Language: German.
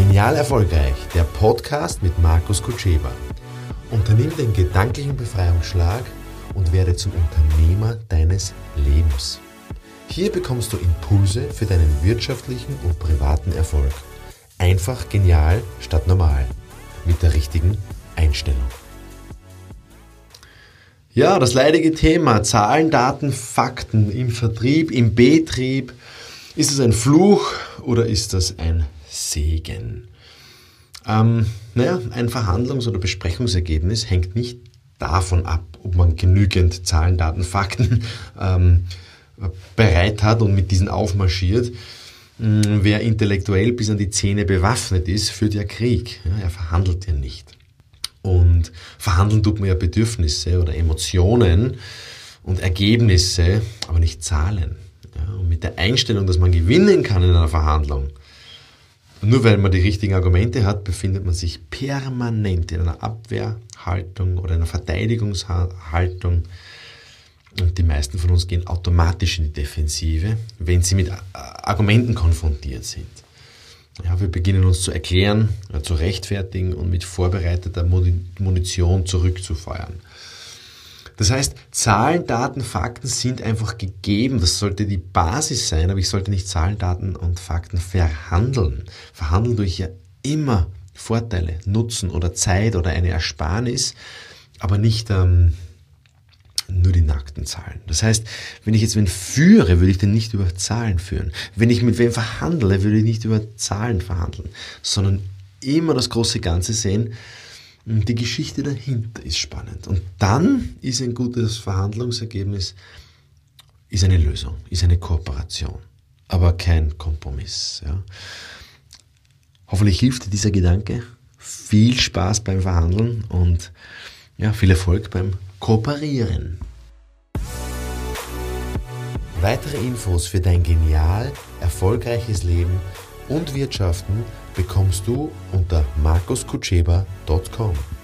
Genial Erfolgreich, der Podcast mit Markus Kutscheba. Unternimm den gedanklichen Befreiungsschlag und werde zum Unternehmer deines Lebens. Hier bekommst du Impulse für deinen wirtschaftlichen und privaten Erfolg. Einfach genial statt normal. Mit der richtigen Einstellung. Ja, das leidige Thema Zahlen, Daten, Fakten im Vertrieb, im Betrieb. Ist es ein Fluch oder ist das ein Segen? Ähm, naja, ein Verhandlungs- oder Besprechungsergebnis hängt nicht davon ab, ob man genügend Zahlen, Daten, Fakten ähm, bereit hat und mit diesen aufmarschiert. Mm, wer intellektuell bis an die Zähne bewaffnet ist, führt ja Krieg. Ja, er verhandelt ja nicht. Und verhandeln tut man ja Bedürfnisse oder Emotionen und Ergebnisse, aber nicht Zahlen. Ja, und mit der Einstellung, dass man gewinnen kann in einer Verhandlung, nur weil man die richtigen Argumente hat, befindet man sich permanent in einer Abwehrhaltung oder einer Verteidigungshaltung. Und die meisten von uns gehen automatisch in die Defensive, wenn sie mit Argumenten konfrontiert sind. Ja, wir beginnen uns zu erklären, zu rechtfertigen und mit vorbereiteter Munition zurückzufeuern. Das heißt, Zahlen, Daten, Fakten sind einfach gegeben. Das sollte die Basis sein, aber ich sollte nicht Zahlen, Daten und Fakten verhandeln. Verhandeln durch ja immer Vorteile, Nutzen oder Zeit oder eine Ersparnis, aber nicht ähm, nur die nackten Zahlen. Das heißt, wenn ich jetzt wen führe, würde ich den nicht über Zahlen führen. Wenn ich mit wem verhandle, würde ich nicht über Zahlen verhandeln, sondern immer das große Ganze sehen die Geschichte dahinter ist spannend. Und dann ist ein gutes Verhandlungsergebnis ist eine Lösung, ist eine Kooperation, aber kein Kompromiss. Ja. Hoffentlich hilft dir dieser Gedanke. Viel Spaß beim Verhandeln und ja, viel Erfolg beim Kooperieren. Weitere Infos für dein genial erfolgreiches Leben und Wirtschaften bekommst du unter markuskutscheba.com.